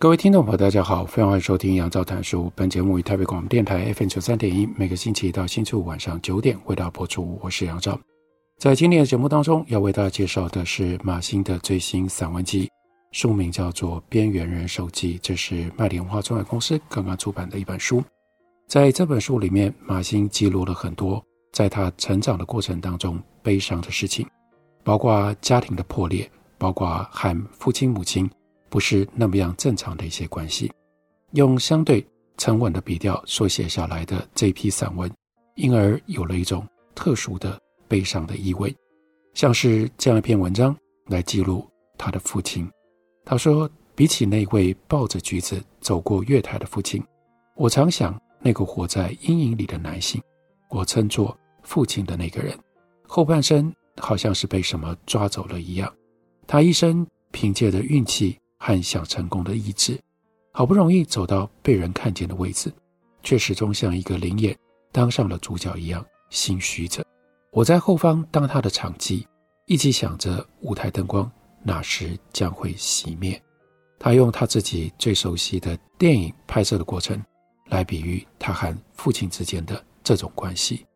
各位听众朋友，大家好，非常欢迎收听杨照谈书。本节目于台北广播电台 FM 九三点一，每个星期一到星期五晚上九点为大家播出。我是杨照。在今天的节目当中，要为大家介绍的是马欣的最新散文集，书名叫做《边缘人手记》，这是麦田文化出版公司刚刚出版的一本书。在这本书里面，马欣记录了很多在他成长的过程当中悲伤的事情，包括家庭的破裂，包括和父亲母亲。不是那么样正常的一些关系，用相对沉稳的笔调所写下来的这批散文，因而有了一种特殊的悲伤的意味，像是这样一篇文章来记录他的父亲。他说：“比起那位抱着橘子走过月台的父亲，我常想那个活在阴影里的男性，我称作父亲的那个人，后半生好像是被什么抓走了一样，他一生凭借着运气。”和想成功的意志，好不容易走到被人看见的位置，却始终像一个灵眼当上了主角一样心虚着。我在后方当他的场记，一起想着舞台灯光哪时将会熄灭。他用他自己最熟悉的电影拍摄的过程，来比喻他和父亲之间的这种关系。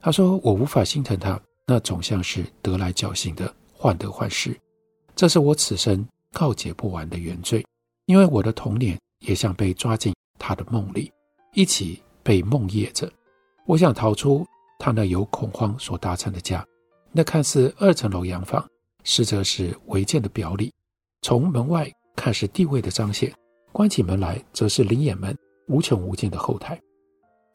他说：“我无法心疼他，那总像是得来侥幸的患得患失。这是我此生。”告解不完的原罪，因为我的童年也像被抓进他的梦里，一起被梦魇着。我想逃出他那由恐慌所搭成的家，那看似二层楼洋房，实则是违建的表里。从门外看是地位的彰显，关起门来则是临演们无穷无尽的后台。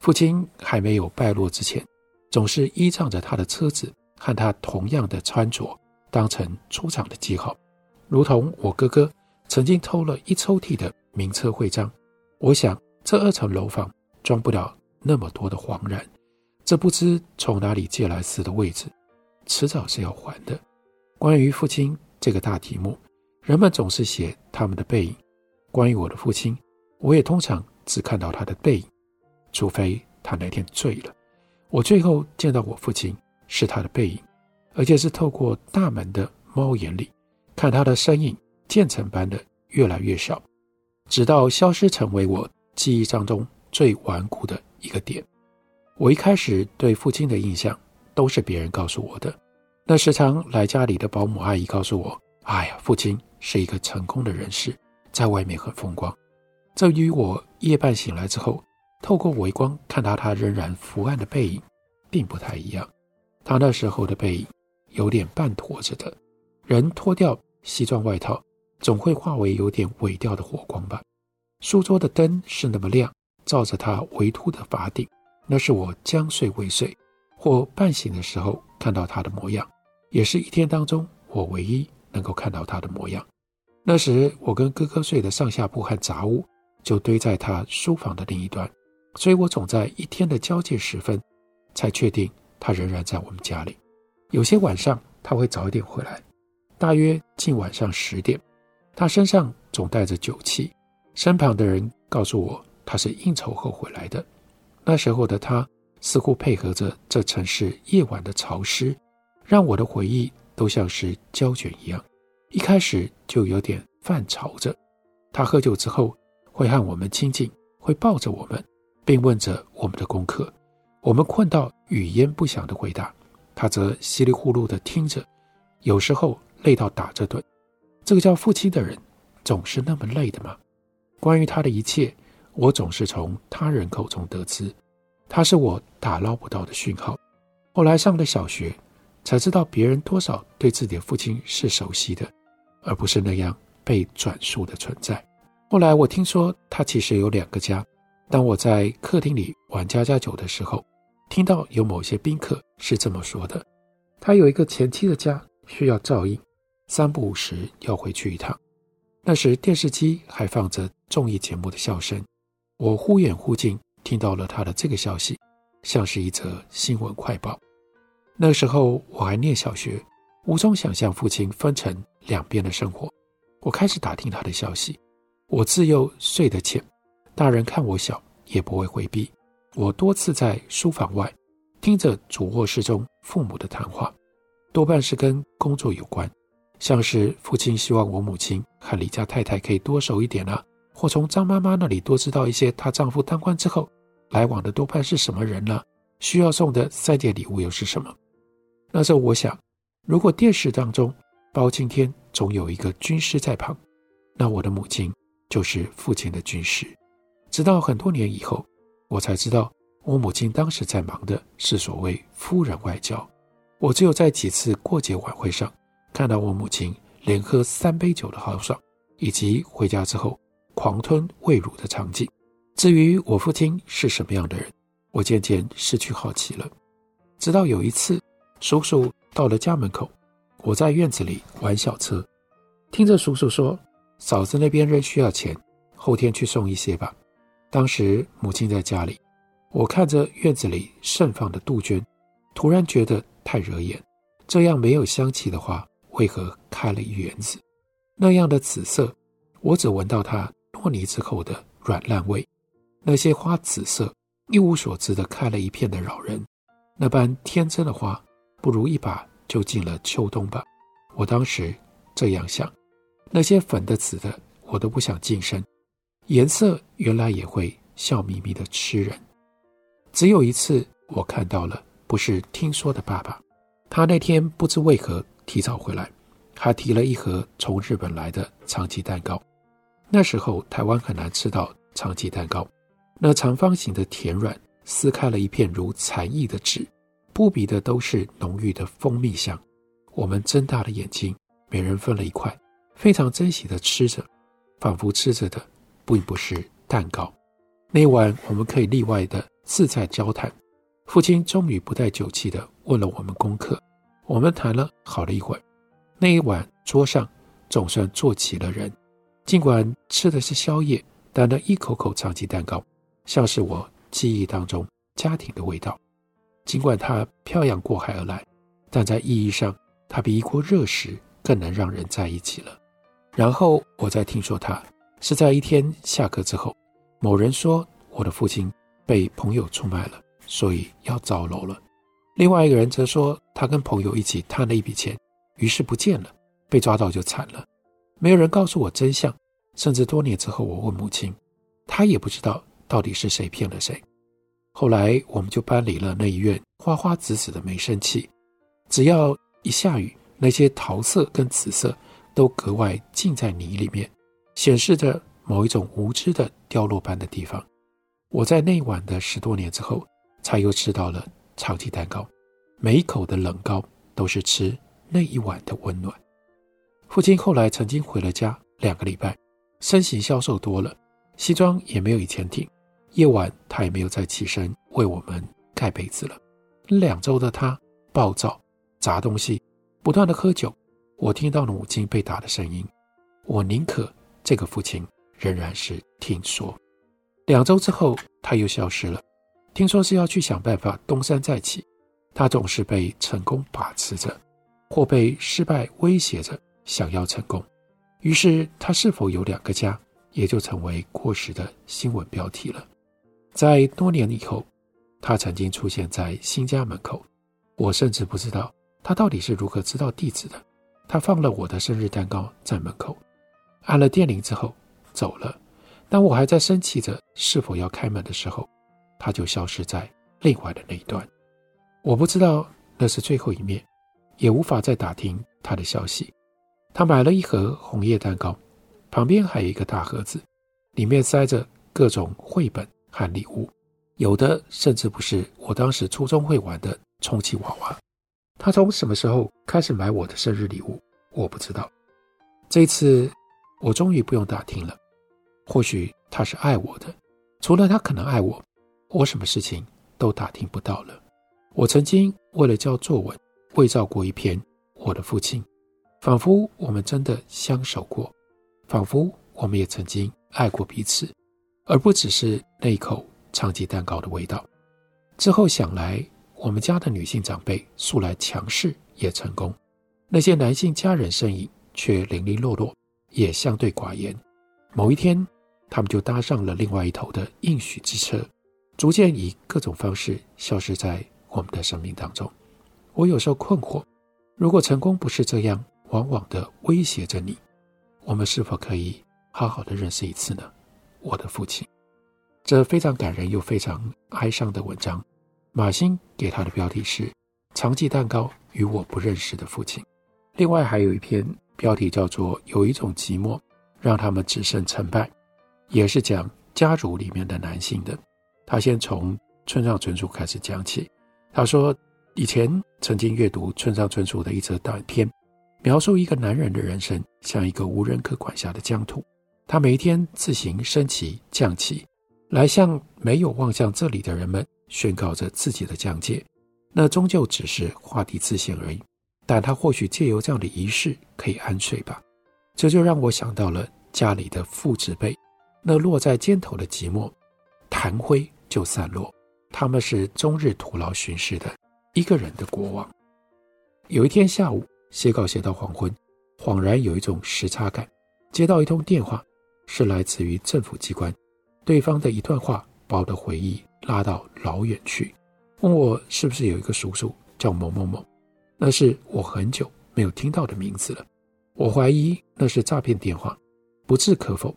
父亲还没有败落之前，总是依仗着他的车子和他同样的穿着，当成出场的记号。如同我哥哥曾经偷了一抽屉的名册徽章，我想这二层楼房装不了那么多的黄染，这不知从哪里借来似的位置，迟早是要还的。关于父亲这个大题目，人们总是写他们的背影。关于我的父亲，我也通常只看到他的背影，除非他那天醉了。我最后见到我父亲是他的背影，而且是透过大门的猫眼里。看他的身影渐层般的越来越小，直到消失成为我记忆当中最顽固的一个点。我一开始对父亲的印象都是别人告诉我的。那时常来家里的保姆阿姨告诉我：“哎呀，父亲是一个成功的人士，在外面很风光。”这与我夜半醒来之后，透过微光看到他仍然伏案的背影，并不太一样。他那时候的背影有点半驼着的。人脱掉西装外套，总会化为有点萎掉的火光吧。书桌的灯是那么亮，照着他微秃的发顶，那是我将睡未睡或半醒的时候看到他的模样，也是一天当中我唯一能够看到他的模样。那时我跟哥哥睡的上下铺和杂物就堆在他书房的另一端，所以我总在一天的交界时分才确定他仍然在我们家里。有些晚上他会早一点回来。大约近晚上十点，他身上总带着酒气。身旁的人告诉我，他是应酬后回来的。那时候的他似乎配合着这城市夜晚的潮湿，让我的回忆都像是胶卷一样。一开始就有点泛潮着。他喝酒之后会和我们亲近，会抱着我们，并问着我们的功课。我们困到语焉不详的回答，他则稀里糊涂的听着。有时候。累到打着盹，这个叫父亲的人总是那么累的吗？关于他的一切，我总是从他人口中得知，他是我打捞不到的讯号。后来上了小学，才知道别人多少对自己的父亲是熟悉的，而不是那样被转述的存在。后来我听说他其实有两个家。当我在客厅里玩家家酒的时候，听到有某些宾客是这么说的：他有一个前妻的家需要照应。三不五时要回去一趟。那时电视机还放着综艺节目的笑声，我忽远忽近听到了他的这个消息，像是一则新闻快报。那时候我还念小学，无从想象父亲分成两边的生活。我开始打听他的消息。我自幼睡得浅，大人看我小也不会回避。我多次在书房外听着主卧室中父母的谈话，多半是跟工作有关，像是父亲希望我母亲和李家太太可以多熟一点啊，或从张妈妈那里多知道一些她丈夫当官之后来往的多半是什么人呢？需要送的三件礼物又是什么？那时候我想，如果电视当中包青天总有一个军师在旁，那我的母亲就是父亲的军师。直到很多年以后。我才知道，我母亲当时在忙的是所谓夫人外交。我只有在几次过节晚会上，看到我母亲连喝三杯酒的豪爽，以及回家之后狂吞喂乳的场景。至于我父亲是什么样的人，我渐渐失去好奇了。直到有一次，叔叔到了家门口，我在院子里玩小车，听着叔叔说：“嫂子那边仍需要钱，后天去送一些吧。”当时母亲在家里，我看着院子里盛放的杜鹃，突然觉得太惹眼。这样没有香气的花，为何开了一园子？那样的紫色，我只闻到它落泥之后的软烂味。那些花紫色，一无所知的开了一片的扰人。那般天真的花，不如一把就进了秋冬吧。我当时这样想。那些粉的、紫的，我都不想近身。颜色原来也会笑眯眯的吃人。只有一次我看到了，不是听说的爸爸。他那天不知为何提早回来，还提了一盒从日本来的长崎蛋糕。那时候台湾很难吃到长崎蛋糕，那长方形的甜软，撕开了一片如蝉翼的纸，扑鼻的都是浓郁的蜂蜜香。我们睁大了眼睛，每人分了一块，非常珍惜的吃着，仿佛吃着的。并不是蛋糕。那晚我们可以例外的自在交谈。父亲终于不带酒气的问了我们功课。我们谈了好了一会儿。那一晚桌上总算坐齐了人。尽管吃的是宵夜，但那一口口长崎蛋糕，像是我记忆当中家庭的味道。尽管它漂洋过海而来，但在意义上，它比一锅热食更能让人在一起了。然后我再听说他。是在一天下课之后，某人说我的父亲被朋友出卖了，所以要遭楼了。另外一个人则说他跟朋友一起贪了一笔钱，于是不见了，被抓到就惨了。没有人告诉我真相，甚至多年之后我问母亲，她也不知道到底是谁骗了谁。后来我们就搬离了那一院花花紫紫的没生气，只要一下雨，那些桃色跟紫色都格外浸在泥里面。显示着某一种无知的掉落般的地方。我在那晚的十多年之后，才又知道了长崎蛋糕，每一口的冷糕都是吃那一晚的温暖。父亲后来曾经回了家两个礼拜，身形消瘦多了，西装也没有以前挺，夜晚他也没有再起身为我们盖被子了。两周的他暴躁，砸东西，不断的喝酒。我听到了母亲被打的声音，我宁可。这个父亲仍然是听说，两周之后他又消失了。听说是要去想办法东山再起。他总是被成功把持着，或被失败威胁着，想要成功。于是他是否有两个家，也就成为过时的新闻标题了。在多年以后，他曾经出现在新家门口，我甚至不知道他到底是如何知道地址的。他放了我的生日蛋糕在门口。按了电铃之后，走了。当我还在生气着是否要开门的时候，他就消失在另外的那一端。我不知道那是最后一面，也无法再打听他的消息。他买了一盒红叶蛋糕，旁边还有一个大盒子，里面塞着各种绘本和礼物，有的甚至不是我当时初中会玩的充气娃娃。他从什么时候开始买我的生日礼物？我不知道。这次。我终于不用打听了，或许他是爱我的，除了他可能爱我，我什么事情都打听不到了。我曾经为了交作文，伪造过一篇我的父亲，仿佛我们真的相守过，仿佛我们也曾经爱过彼此，而不只是那一口长崎蛋糕的味道。之后想来，我们家的女性长辈素来强势也成功，那些男性家人身影却零零落落，也相对寡言。某一天，他们就搭上了另外一头的应许之车，逐渐以各种方式消失在我们的生命当中。我有时候困惑，如果成功不是这样，往往的威胁着你，我们是否可以好好的认识一次呢？我的父亲，这非常感人又非常哀伤的文章，马欣给他的标题是《长崎蛋糕与我不认识的父亲》。另外还有一篇标题叫做《有一种寂寞让他们只剩成败》，也是讲家族里面的男性的。他先从村上春树开始讲起，他说以前曾经阅读村上春树的一则短篇。描述一个男人的人生像一个无人可管辖的疆土，他每天自行升旗降旗，来向没有望向这里的人们宣告着自己的疆界。那终究只是画地自限而已，但他或许借由这样的仪式可以安睡吧。这就让我想到了家里的父子辈，那落在肩头的寂寞，弹灰就散落。他们是终日徒劳巡视的一个人的国王。有一天下午。写稿写到黄昏，恍然有一种时差感。接到一通电话，是来自于政府机关，对方的一段话把我的回忆拉到老远去，问我是不是有一个叔叔叫某某某，那是我很久没有听到的名字了。我怀疑那是诈骗电话，不置可否。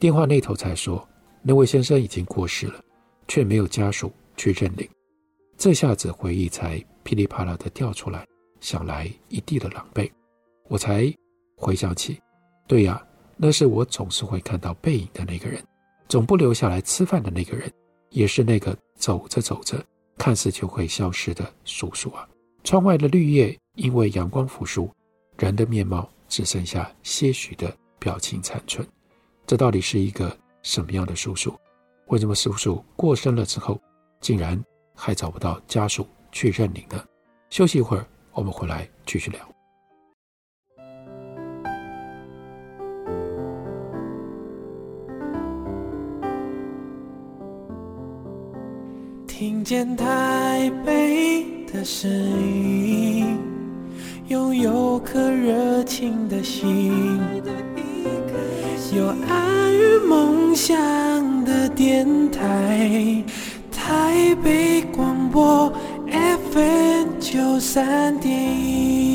电话那头才说那位先生已经过世了，却没有家属去认领。这下子回忆才噼里啪啦地掉出来。想来一地的狼狈，我才回想起，对呀，那是我总是会看到背影的那个人，总不留下来吃饭的那个人，也是那个走着走着看似就会消失的叔叔啊。窗外的绿叶因为阳光腐蚀，人的面貌只剩下些许的表情残存。这到底是一个什么样的叔叔？为什么叔叔过身了之后，竟然还找不到家属去认领呢？休息一会儿。我们回来继续聊。听见台北的声音，拥有颗热情的心，有爱与梦想的电台，台北广播。FM 九三点一，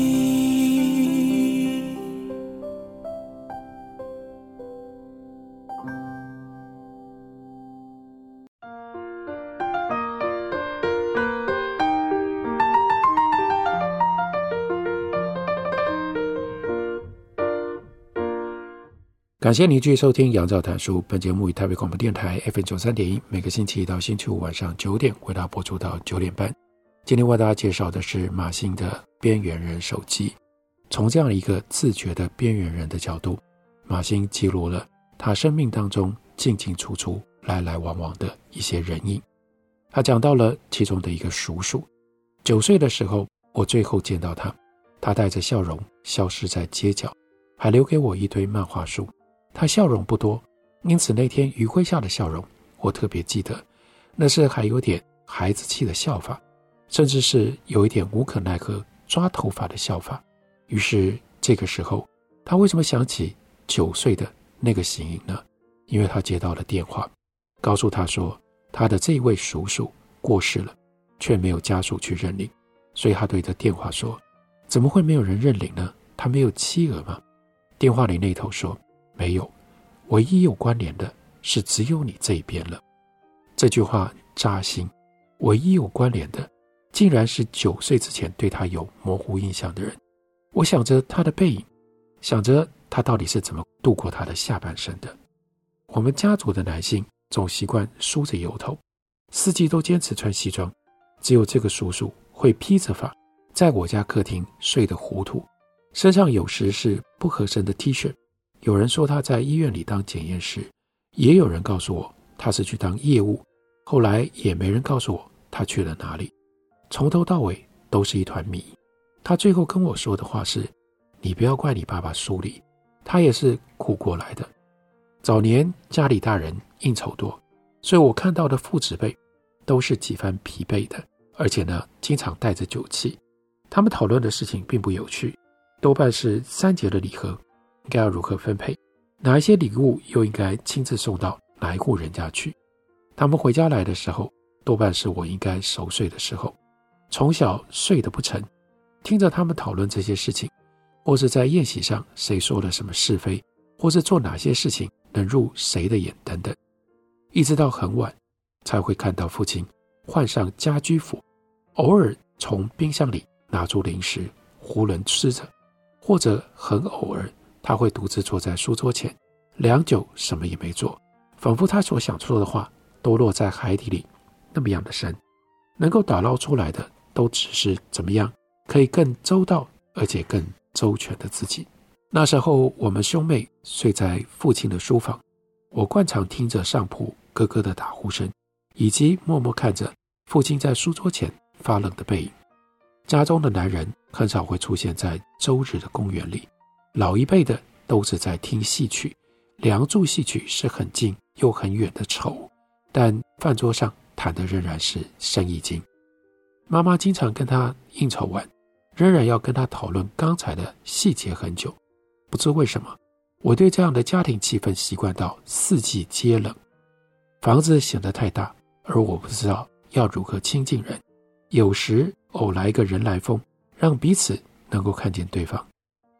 感谢您继续收听《杨照谈书》。本节目以台北广播电台 FM 九三点一，每个星期一到星期五晚上九点为大家播出到九点半。今天为大家介绍的是马欣的《边缘人手记》。从这样一个自觉的边缘人的角度，马欣记录了他生命当中进进出出、来来往往的一些人影。他讲到了其中的一个叔叔。九岁的时候，我最后见到他，他带着笑容消失在街角，还留给我一堆漫画书。他笑容不多，因此那天余晖下的笑容，我特别记得，那是还有点孩子气的笑法。甚至是有一点无可奈何抓头发的笑法。于是这个时候，他为什么想起九岁的那个行影呢？因为他接到了电话，告诉他说他的这位叔叔过世了，却没有家属去认领。所以他对着电话说：“怎么会没有人认领呢？他没有妻儿吗？”电话里那头说：“没有，唯一有关联的是只有你这一边了。”这句话扎心，唯一有关联的。竟然是九岁之前对他有模糊印象的人。我想着他的背影，想着他到底是怎么度过他的下半生的。我们家族的男性总习惯梳着油头，四季都坚持穿西装，只有这个叔叔会披着发，在我家客厅睡得糊涂，身上有时是不合身的 T 恤。有人说他在医院里当检验师，也有人告诉我他是去当业务，后来也没人告诉我他去了哪里。从头到尾都是一团谜。他最后跟我说的话是：“你不要怪你爸爸疏离，他也是苦过来的。早年家里大人应酬多，所以我看到的父子辈都是几番疲惫的，而且呢，经常带着酒气。他们讨论的事情并不有趣，多半是三节的礼盒应该要如何分配，哪一些礼物又应该亲自送到哪一户人家去。他们回家来的时候，多半是我应该熟睡的时候。从小睡得不沉，听着他们讨论这些事情，或是在宴席上谁说了什么是非，或是做哪些事情。能入谁的眼等等，一直到很晚才会看到父亲换上家居服，偶尔从冰箱里拿出零食囫囵吃着，或者很偶尔他会独自坐在书桌前，良久什么也没做，仿佛他所想说的话都落在海底里那么样的深，能够打捞出来的都只是怎么样可以更周到而且更周全的自己。那时候，我们兄妹睡在父亲的书房，我惯常听着上铺咯咯的打呼声，以及默默看着父亲在书桌前发冷的背影。家中的男人很少会出现在周日的公园里，老一辈的都是在听戏曲，梁祝戏曲是很近又很远的丑，但饭桌上谈的仍然是生意经。妈妈经常跟他应酬完，仍然要跟他讨论刚才的细节很久。不知为什么，我对这样的家庭气氛习惯到四季皆冷。房子显得太大，而我不知道要如何亲近人。有时偶来一个人来疯，让彼此能够看见对方。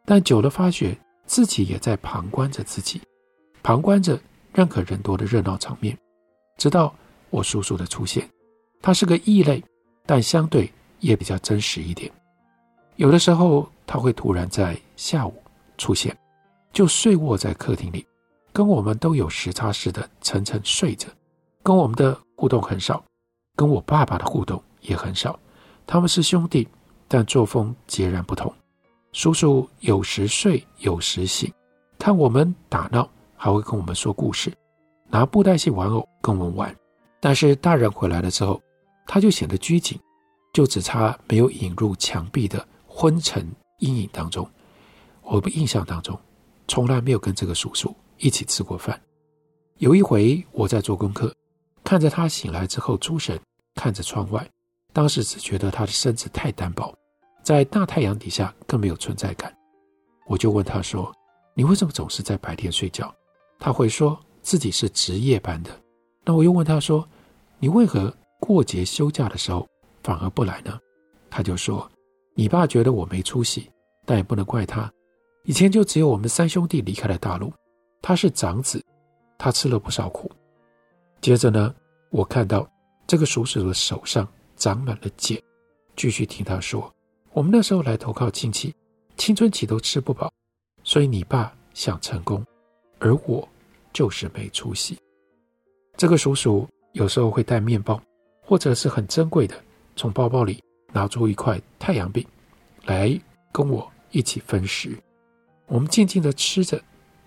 但久了发觉自己也在旁观着自己，旁观着任何人多的热闹场面。直到我叔叔的出现，他是个异类，但相对也比较真实一点。有的时候他会突然在下午。出现，就睡卧在客厅里，跟我们都有时差似的沉沉睡着，跟我们的互动很少，跟我爸爸的互动也很少。他们是兄弟，但作风截然不同。叔叔有时睡，有时醒，看我们打闹，还会跟我们说故事，拿布袋戏玩偶跟我们玩。但是大人回来了之后，他就显得拘谨，就只差没有引入墙壁的昏沉阴影当中。我的印象当中，从来没有跟这个叔叔一起吃过饭。有一回我在做功课，看着他醒来之后出神，看着窗外，当时只觉得他的身子太单薄，在大太阳底下更没有存在感。我就问他说：“你为什么总是在白天睡觉？”他会说自己是值夜班的。那我又问他说：“你为何过节休假的时候反而不来呢？”他就说：“你爸觉得我没出息，但也不能怪他。”以前就只有我们三兄弟离开了大陆，他是长子，他吃了不少苦。接着呢，我看到这个叔叔的手上长满了茧，继续听他说：“我们那时候来投靠亲戚，青春期都吃不饱，所以你爸想成功，而我就是没出息。”这个叔叔有时候会带面包，或者是很珍贵的，从包包里拿出一块太阳饼来跟我一起分食。我们静静地吃着，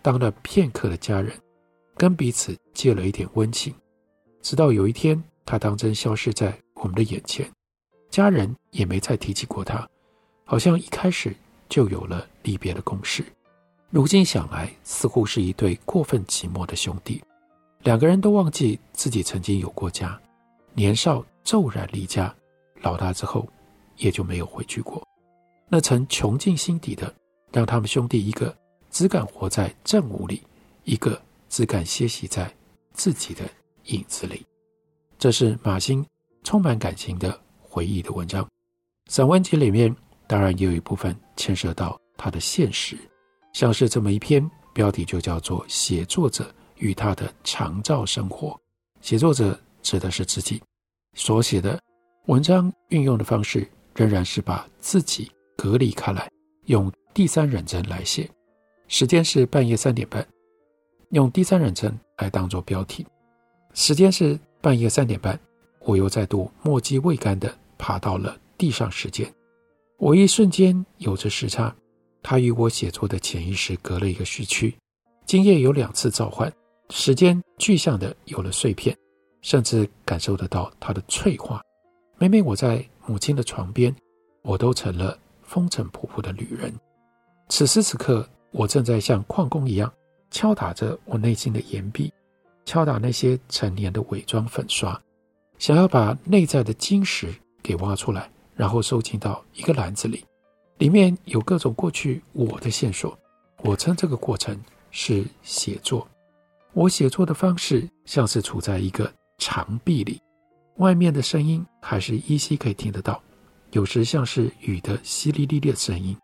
当了片刻的家人，跟彼此借了一点温情。直到有一天，他当真消失在我们的眼前，家人也没再提起过他，好像一开始就有了离别的共识。如今想来，似乎是一对过分寂寞的兄弟，两个人都忘记自己曾经有过家，年少骤然离家，老大之后也就没有回去过。那曾穷尽心底的。让他们兄弟一个只敢活在正午里，一个只敢歇息在自己的影子里。这是马欣充满感情的回忆的文章。散文集里面当然也有一部分牵涉到他的现实，像是这么一篇，标题就叫做《写作者与他的长照生活》。写作者指的是自己所写的文章，运用的方式仍然是把自己隔离开来，用。第三人称来写，时间是半夜三点半，用第三人称来当做标题。时间是半夜三点半，我又再度墨迹未干地爬到了地上时间。我一瞬间有着时差，它与我写作的潜意识隔了一个时区。今夜有两次召唤，时间具象的有了碎片，甚至感受得到它的脆化。每每我在母亲的床边，我都成了风尘仆仆的旅人。此时此刻，我正在像矿工一样敲打着我内心的岩壁，敲打那些陈年的伪装粉刷，想要把内在的晶石给挖出来，然后收进到一个篮子里，里面有各种过去我的线索。我称这个过程是写作。我写作的方式像是处在一个长壁里，外面的声音还是依稀可以听得到，有时像是雨的淅沥沥沥的声音，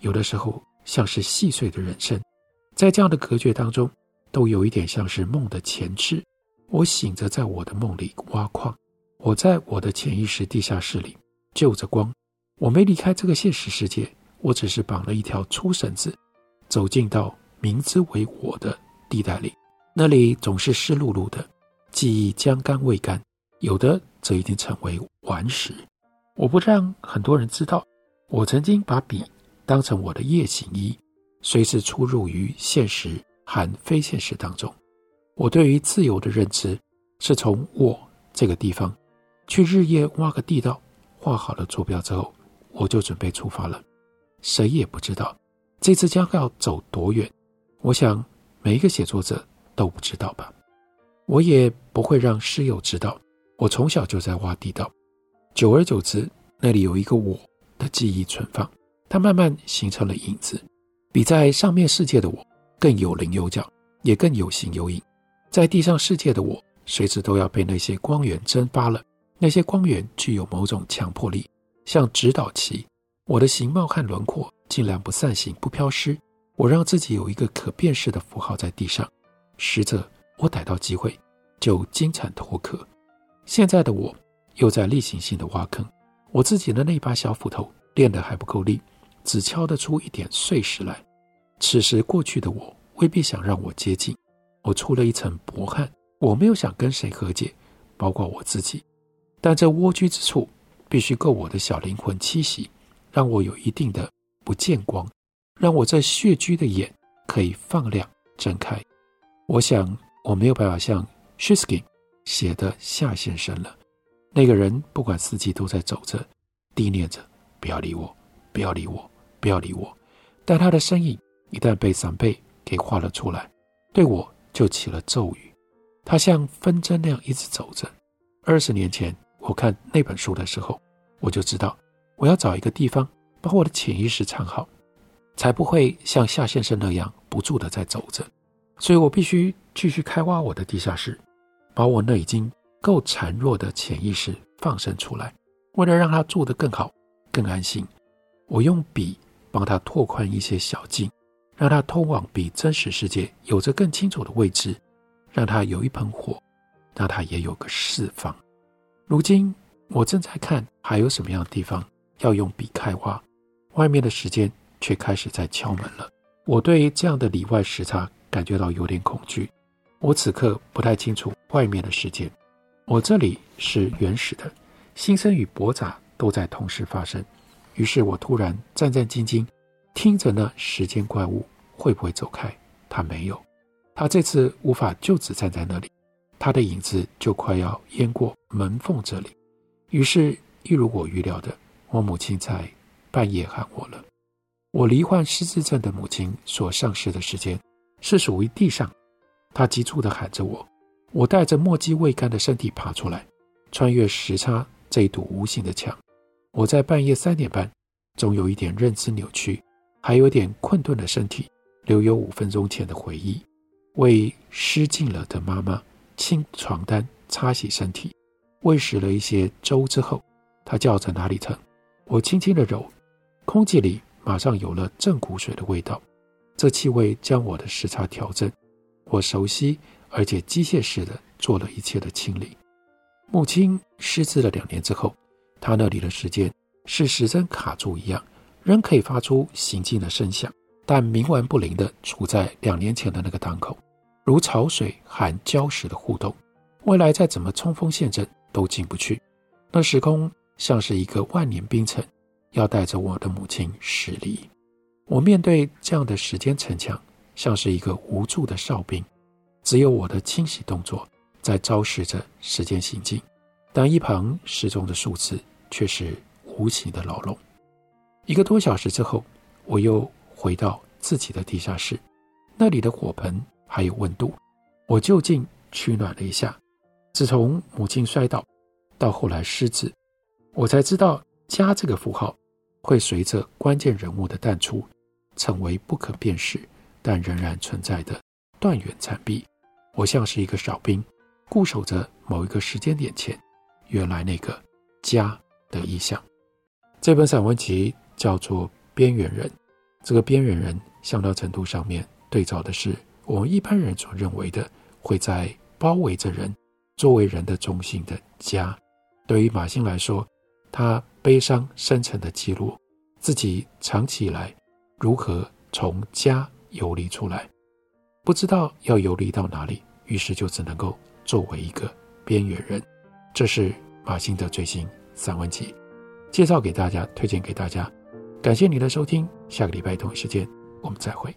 有的时候像是细碎的人声。在这样的隔绝当中，都有一点像是梦的前置。我醒着，在我的梦里挖矿，我在我的潜意识地下室里就着光。我没离开这个现实世界，我只是绑了一条粗绳子，走进到明知为我的地带里。那里总是湿漉漉的，记忆将干未干，有的则已经成为顽石。我不让很多人知道，我曾经把笔当成我的夜行衣，随时出入于现实和非现实当中。我对于自由的认知，是从我这个地方去日夜挖个地道，画好了坐标之后，我就准备出发了。谁也不知道这次将要走多远。我想每一个写作者。都不知道吧？我也不会让室友知道。我从小就在挖地道，久而久之，那里有一个我的记忆存放，它慢慢形成了影子，比在上面世界的我更有棱有角，也更有形有影。在地上世界的我，随时都要被那些光源蒸发了。那些光源具有某种强迫力，像指导棋。我的形貌和轮廓尽量不散形、不飘失。我让自己有一个可辨识的符号在地上。实则我逮到机会就金蝉脱壳。现在的我又在例行性的挖坑，我自己的那把小斧头练得还不够力，只敲得出一点碎石来。此时过去的我未必想让我接近，我出了一层薄汗，我没有想跟谁和解，包括我自己。但这蜗居之处必须够我的小灵魂栖息，让我有一定的不见光，让我这穴居的眼可以放亮睁开。我想我没有办法像 s h i s k i n 写的夏先生了。那个人不管四季都在走着，低念着“不要理我，不要理我，不要理我”。但他的身影一旦被桑贝给画了出来，对我就起了咒语。他像风筝那样一直走着。二十年前我看那本书的时候，我就知道我要找一个地方把我的潜意识藏好，才不会像夏先生那样不住的在走着。所以我必须继续开挖我的地下室，把我那已经够孱弱的潜意识放生出来。为了让它住得更好、更安心，我用笔帮它拓宽一些小径，让它通往比真实世界有着更清楚的位置，让它有一盆火，让它也有个释放。如今我正在看还有什么样的地方要用笔开挖，外面的时间却开始在敲门了。我对这样的里外时差。感觉到有点恐惧，我此刻不太清楚外面的世界。我这里是原始的，新生与驳杂都在同时发生。于是我突然战战兢兢，听着那时间怪物会不会走开？他没有，他这次无法就此站在那里，他的影子就快要淹过门缝这里。于是，一如我预料的，我母亲在半夜喊我了。我罹患失智症的母亲所丧失的时间。是属于地上，他急促地喊着我，我带着墨迹未干的身体爬出来，穿越时差这一堵无形的墙。我在半夜三点半，总有一点认知扭曲，还有点困顿的身体，留有五分钟前的回忆。为失禁了的妈妈清床单、擦洗身体，喂食了一些粥之后，他叫着哪里疼，我轻轻地揉，空气里马上有了正骨水的味道。这气味将我的时差调整，我熟悉而且机械式的做了一切的清理。母亲失智了两年之后，她那里的时间是时针卡住一样，仍可以发出行进的声响，但冥顽不灵的处在两年前的那个档口，如潮水和礁石的互动，未来再怎么冲锋陷阵都进不去。那时空像是一个万年冰层，要带着我的母亲驶离。我面对这样的时间城墙，像是一个无助的哨兵，只有我的清洗动作在昭示着时间行进，但一旁失踪的数字却是无形的牢笼。一个多小时之后，我又回到自己的地下室，那里的火盆还有温度，我就近取暖了一下。自从母亲摔倒，到后来失智，我才知道家这个符号会随着关键人物的淡出，成为不可辨识但仍然存在的断垣残壁。我像是一个哨兵，固守着某一个时间点前原来那个家的意象。这本散文集叫做《边缘人》，这个边缘人相当程度上面对照的是我们一般人所认为的会在包围着人。作为人的中心的家，对于马欣来说，他悲伤深沉的记录自己长期以来如何从家游离出来，不知道要游离到哪里，于是就只能够作为一个边缘人。这是马欣的最新散文集，介绍给大家，推荐给大家。感谢你的收听，下个礼拜同一时间我们再会。